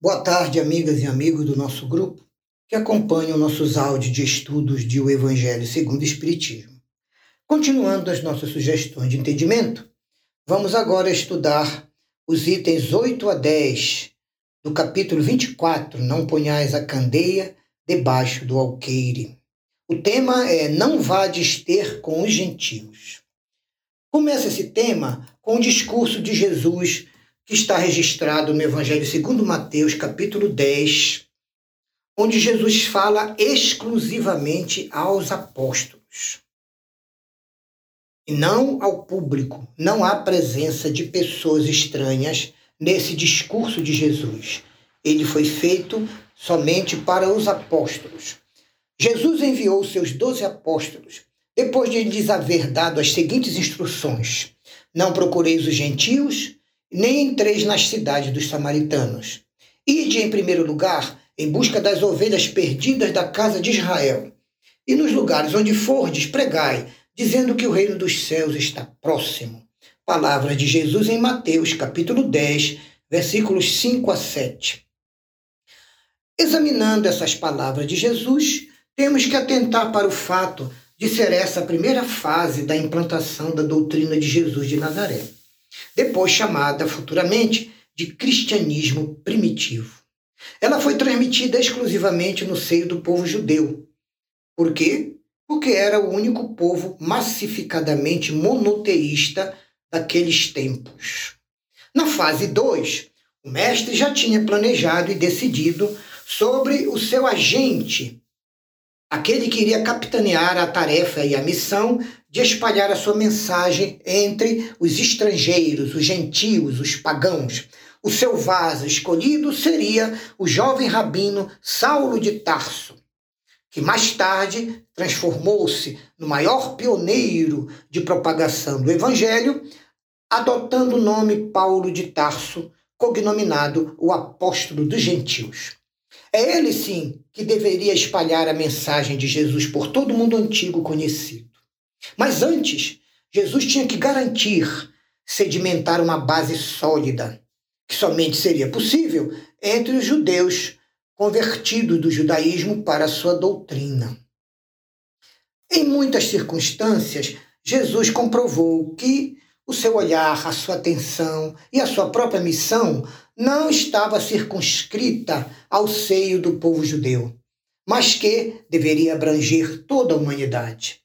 Boa tarde, amigas e amigos do nosso grupo que acompanham nossos áudios de estudos de O Evangelho segundo o Espiritismo. Continuando as nossas sugestões de entendimento, vamos agora estudar os itens 8 a 10 do capítulo 24, Não ponhais a candeia debaixo do alqueire. O tema é Não vades ter com os gentios. Começa esse tema com o discurso de Jesus que está registrado no Evangelho segundo Mateus, capítulo 10, onde Jesus fala exclusivamente aos apóstolos. E não ao público. Não há presença de pessoas estranhas nesse discurso de Jesus. Ele foi feito somente para os apóstolos. Jesus enviou seus doze apóstolos, depois de lhes haver dado as seguintes instruções: Não procureis os gentios, nem entreis nas cidades dos samaritanos. Ide em primeiro lugar em busca das ovelhas perdidas da casa de Israel. E nos lugares onde fordes, pregai, dizendo que o reino dos céus está próximo. Palavras de Jesus em Mateus, capítulo 10, versículos 5 a 7. Examinando essas palavras de Jesus, temos que atentar para o fato de ser essa a primeira fase da implantação da doutrina de Jesus de Nazaré depois chamada futuramente de cristianismo primitivo. Ela foi transmitida exclusivamente no seio do povo judeu. Por quê? Porque era o único povo massificadamente monoteísta daqueles tempos. Na fase 2, o mestre já tinha planejado e decidido sobre o seu agente, aquele que iria capitanear a tarefa e a missão de espalhar a sua mensagem entre os estrangeiros, os gentios, os pagãos. O seu vaso escolhido seria o jovem rabino Saulo de Tarso, que mais tarde transformou-se no maior pioneiro de propagação do evangelho, adotando o nome Paulo de Tarso, cognominado o apóstolo dos gentios. É ele, sim, que deveria espalhar a mensagem de Jesus por todo o mundo antigo conhecido. Mas antes, Jesus tinha que garantir sedimentar uma base sólida, que somente seria possível entre os judeus convertidos do judaísmo para a sua doutrina. Em muitas circunstâncias, Jesus comprovou que o seu olhar, a sua atenção e a sua própria missão não estava circunscrita ao seio do povo judeu, mas que deveria abranger toda a humanidade.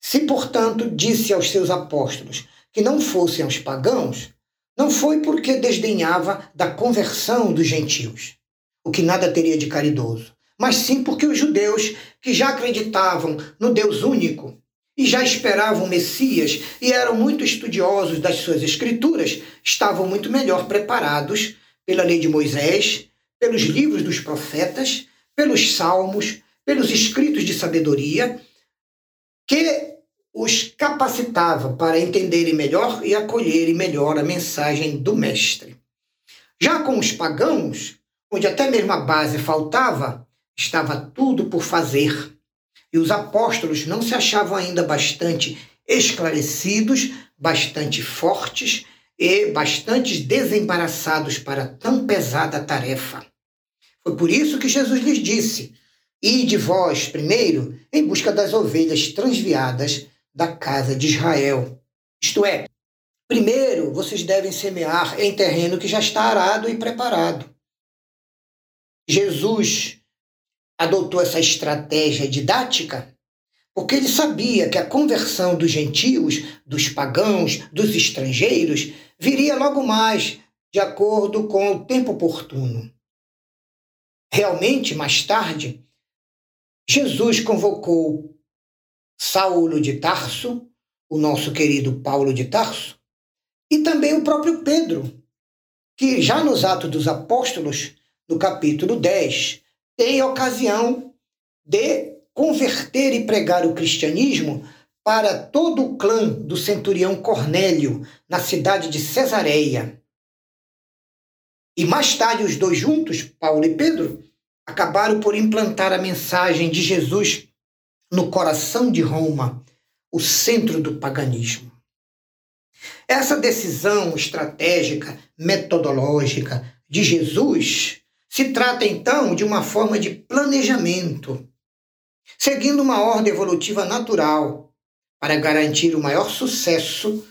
Se, portanto, disse aos seus apóstolos que não fossem aos pagãos, não foi porque desdenhava da conversão dos gentios, o que nada teria de caridoso, mas sim porque os judeus, que já acreditavam no Deus único e já esperavam o Messias e eram muito estudiosos das suas escrituras, estavam muito melhor preparados pela lei de Moisés, pelos livros dos profetas, pelos salmos, pelos escritos de sabedoria que os capacitava para entenderem melhor e acolherem melhor a mensagem do Mestre. Já com os pagãos, onde até mesmo a base faltava, estava tudo por fazer. E os apóstolos não se achavam ainda bastante esclarecidos, bastante fortes e bastante desembaraçados para tão pesada tarefa. Foi por isso que Jesus lhes disse: Ide vós primeiro em busca das ovelhas transviadas da casa de Israel. Isto é, primeiro vocês devem semear em terreno que já está arado e preparado. Jesus adotou essa estratégia didática porque ele sabia que a conversão dos gentios, dos pagãos, dos estrangeiros, viria logo mais, de acordo com o tempo oportuno. Realmente, mais tarde, Jesus convocou Saulo de Tarso, o nosso querido Paulo de Tarso, e também o próprio Pedro, que já nos Atos dos Apóstolos, no capítulo 10, tem ocasião de converter e pregar o cristianismo para todo o clã do centurião Cornélio, na cidade de Cesareia. E mais tarde, os dois juntos, Paulo e Pedro, acabaram por implantar a mensagem de Jesus no coração de Roma, o centro do paganismo. Essa decisão estratégica, metodológica de Jesus Se trata então de uma forma de planejamento, seguindo uma ordem evolutiva natural para garantir o maior sucesso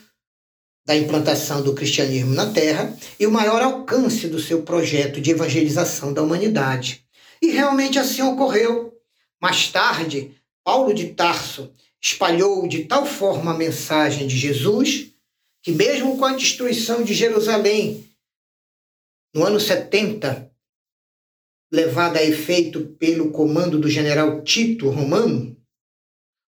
da implantação do cristianismo na Terra e o maior alcance do seu projeto de evangelização da humanidade. E realmente assim ocorreu. Mais tarde, Paulo de Tarso espalhou de tal forma a mensagem de Jesus que, mesmo com a destruição de Jerusalém no ano 70, levada a efeito pelo comando do general Tito Romano,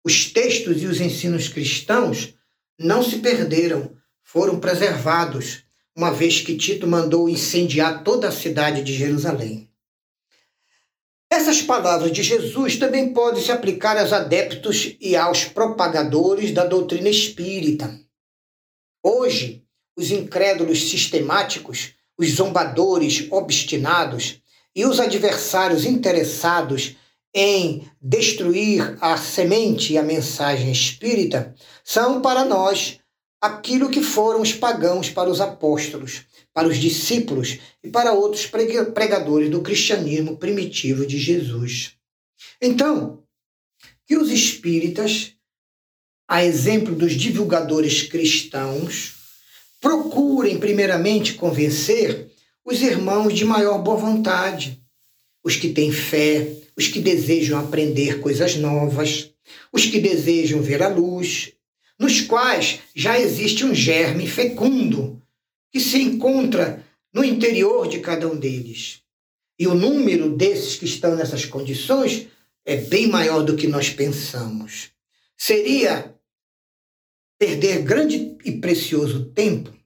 os textos e os ensinos cristãos não se perderam, foram preservados, uma vez que Tito mandou incendiar toda a cidade de Jerusalém. Essas palavras de Jesus também podem se aplicar aos adeptos e aos propagadores da doutrina espírita. Hoje, os incrédulos sistemáticos, os zombadores obstinados e os adversários interessados em destruir a semente e a mensagem espírita são para nós aquilo que foram os pagãos para os apóstolos, para os discípulos e para outros pregadores do cristianismo primitivo de Jesus. Então, que os espíritas, a exemplo dos divulgadores cristãos, procurem primeiramente convencer os irmãos de maior boa vontade, os que têm fé, os que desejam aprender coisas novas, os que desejam ver a luz, nos quais já existe um germe fecundo que se encontra no interior de cada um deles. E o número desses que estão nessas condições é bem maior do que nós pensamos. Seria perder grande e precioso tempo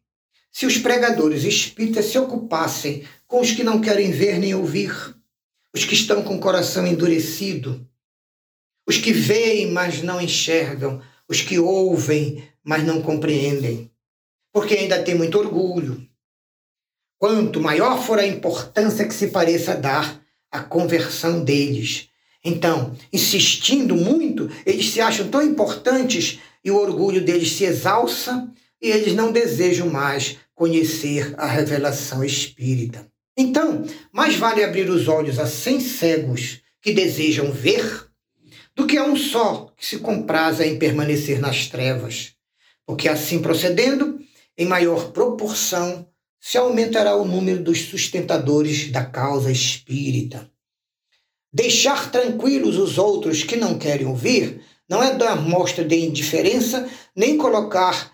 se os pregadores espíritas se ocupassem com os que não querem ver nem ouvir, os que estão com o coração endurecido, os que veem, mas não enxergam, os que ouvem, mas não compreendem, porque ainda tem muito orgulho. Quanto maior for a importância que se pareça dar à conversão deles, então, insistindo muito, eles se acham tão importantes e o orgulho deles se exalça e eles não desejam mais conhecer a revelação espírita. Então, mais vale abrir os olhos a cem cegos que desejam ver do que a um só que se compraza em permanecer nas trevas, porque assim procedendo, em maior proporção se aumentará o número dos sustentadores da causa espírita. Deixar tranquilos os outros que não querem ouvir não é dar mostra de indiferença, nem colocar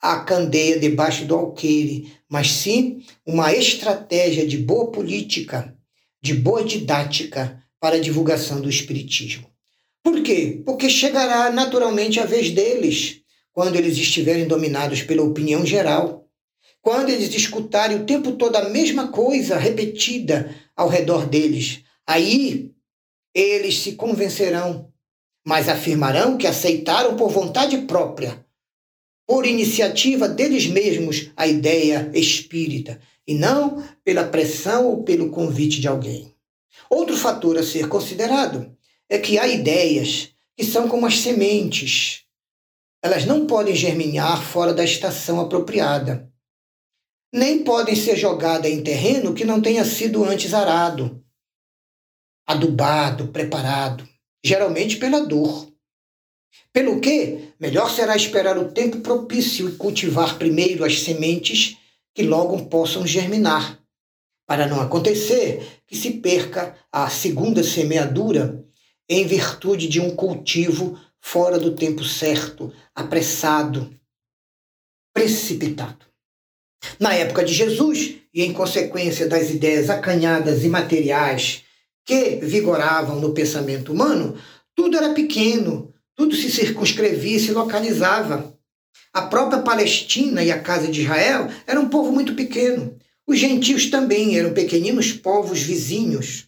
a candeia debaixo do alqueire, mas sim uma estratégia de boa política, de boa didática para a divulgação do Espiritismo. Por quê? Porque chegará naturalmente a vez deles, quando eles estiverem dominados pela opinião geral. Quando eles escutarem o tempo todo a mesma coisa repetida ao redor deles, aí eles se convencerão, mas afirmarão que aceitaram por vontade própria, por iniciativa deles mesmos, a ideia espírita, e não pela pressão ou pelo convite de alguém. Outro fator a ser considerado é que há ideias que são como as sementes. Elas não podem germinar fora da estação apropriada. Nem podem ser jogadas em terreno que não tenha sido antes arado, adubado, preparado, geralmente pela dor. Pelo que, melhor será esperar o tempo propício e cultivar primeiro as sementes que logo possam germinar, para não acontecer que se perca a segunda semeadura em virtude de um cultivo fora do tempo certo, apressado, precipitado. Na época de Jesus, e em consequência das ideias acanhadas e materiais que vigoravam no pensamento humano, tudo era pequeno, tudo se circunscrevia e se localizava. A própria Palestina e a casa de Israel eram um povo muito pequeno. Os gentios também eram pequeninos povos vizinhos.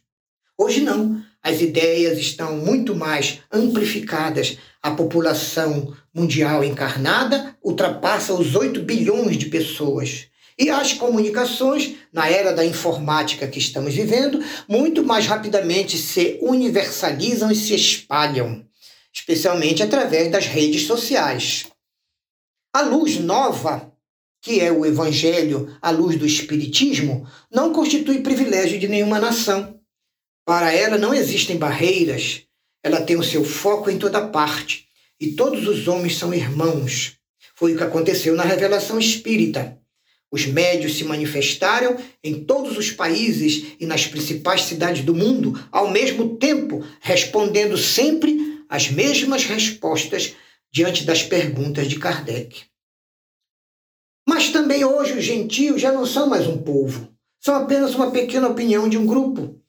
Hoje não. As ideias estão muito mais amplificadas. A população mundial encarnada ultrapassa os 8 bilhões de pessoas. E as comunicações, na era da informática que estamos vivendo, muito mais rapidamente se universalizam e se espalham, especialmente através das redes sociais. A luz nova que é o Evangelho à luz do Espiritismo, não constitui privilégio de nenhuma nação. Para ela não existem barreiras, ela tem o seu foco em toda parte e todos os homens são irmãos. Foi o que aconteceu na revelação espírita. Os médios se manifestaram em todos os países e nas principais cidades do mundo, ao mesmo tempo, respondendo sempre as mesmas respostas diante das perguntas de Kardec. Mas também hoje os gentios já não são mais um povo, são apenas uma pequena opinião de um grupo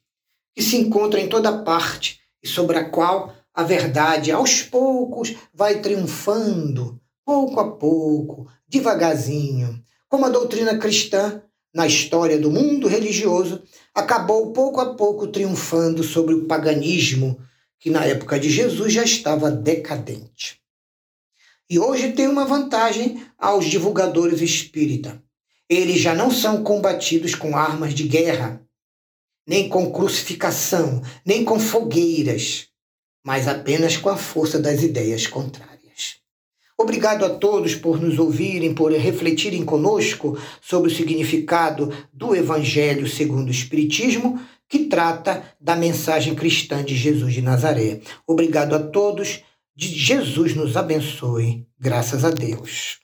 que se encontra em toda parte e sobre a qual a verdade aos poucos vai triunfando, pouco a pouco, devagarzinho, como a doutrina cristã na história do mundo religioso acabou pouco a pouco triunfando sobre o paganismo que na época de Jesus já estava decadente. E hoje tem uma vantagem aos divulgadores espírita. Eles já não são combatidos com armas de guerra, nem com crucificação, nem com fogueiras, mas apenas com a força das ideias contrárias. Obrigado a todos por nos ouvirem, por refletirem conosco sobre o significado do Evangelho segundo o Espiritismo, que trata da mensagem cristã de Jesus de Nazaré. Obrigado a todos. Jesus nos abençoe. Graças a Deus.